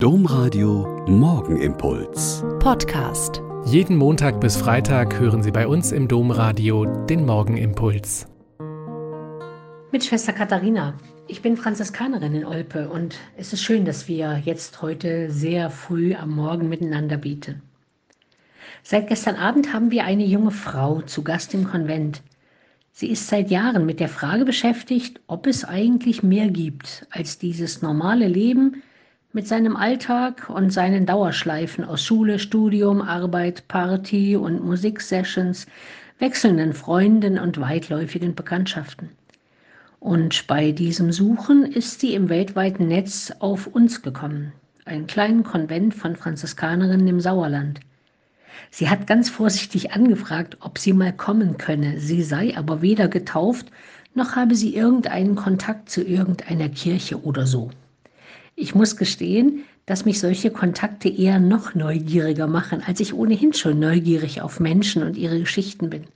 Domradio Morgenimpuls. Podcast. Jeden Montag bis Freitag hören Sie bei uns im Domradio den Morgenimpuls. Mit Schwester Katharina. Ich bin Franziskanerin in Olpe und es ist schön, dass wir jetzt heute sehr früh am Morgen miteinander beten. Seit gestern Abend haben wir eine junge Frau zu Gast im Konvent. Sie ist seit Jahren mit der Frage beschäftigt, ob es eigentlich mehr gibt als dieses normale Leben, mit seinem Alltag und seinen Dauerschleifen aus Schule, Studium, Arbeit, Party und Musiksessions, wechselnden Freunden und weitläufigen Bekanntschaften. Und bei diesem Suchen ist sie im weltweiten Netz auf uns gekommen, einen kleinen Konvent von Franziskanerinnen im Sauerland. Sie hat ganz vorsichtig angefragt, ob sie mal kommen könne, sie sei aber weder getauft, noch habe sie irgendeinen Kontakt zu irgendeiner Kirche oder so. Ich muss gestehen, dass mich solche Kontakte eher noch neugieriger machen, als ich ohnehin schon neugierig auf Menschen und ihre Geschichten bin.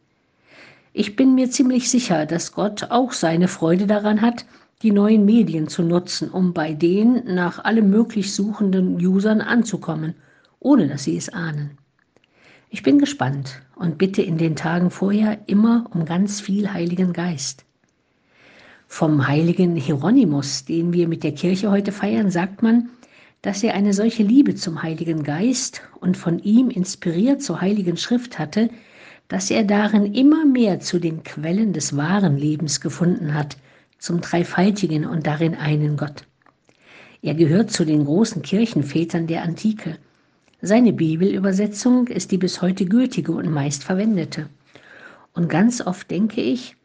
Ich bin mir ziemlich sicher, dass Gott auch seine Freude daran hat, die neuen Medien zu nutzen, um bei den nach allem möglich suchenden Usern anzukommen, ohne dass sie es ahnen. Ich bin gespannt und bitte in den Tagen vorher immer um ganz viel Heiligen Geist. Vom heiligen Hieronymus, den wir mit der Kirche heute feiern, sagt man, dass er eine solche Liebe zum Heiligen Geist und von ihm inspiriert zur Heiligen Schrift hatte, dass er darin immer mehr zu den Quellen des wahren Lebens gefunden hat, zum dreifaltigen und darin einen Gott. Er gehört zu den großen Kirchenvätern der Antike. Seine Bibelübersetzung ist die bis heute gültige und meist verwendete. Und ganz oft denke ich,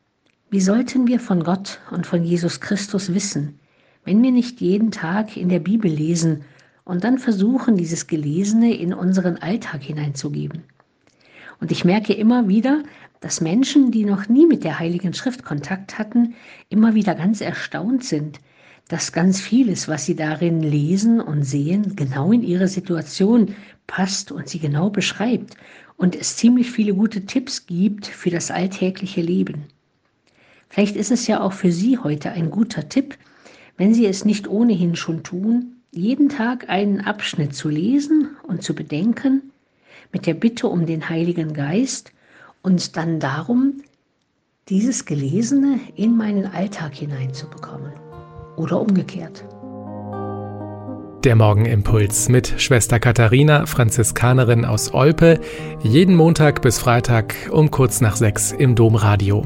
wie sollten wir von Gott und von Jesus Christus wissen, wenn wir nicht jeden Tag in der Bibel lesen und dann versuchen, dieses Gelesene in unseren Alltag hineinzugeben? Und ich merke immer wieder, dass Menschen, die noch nie mit der Heiligen Schrift Kontakt hatten, immer wieder ganz erstaunt sind, dass ganz vieles, was sie darin lesen und sehen, genau in ihre Situation passt und sie genau beschreibt und es ziemlich viele gute Tipps gibt für das alltägliche Leben. Vielleicht ist es ja auch für Sie heute ein guter Tipp, wenn Sie es nicht ohnehin schon tun, jeden Tag einen Abschnitt zu lesen und zu bedenken, mit der Bitte um den Heiligen Geist und dann darum, dieses Gelesene in meinen Alltag hineinzubekommen. Oder umgekehrt. Der Morgenimpuls mit Schwester Katharina, Franziskanerin aus Olpe, jeden Montag bis Freitag um kurz nach sechs im Domradio.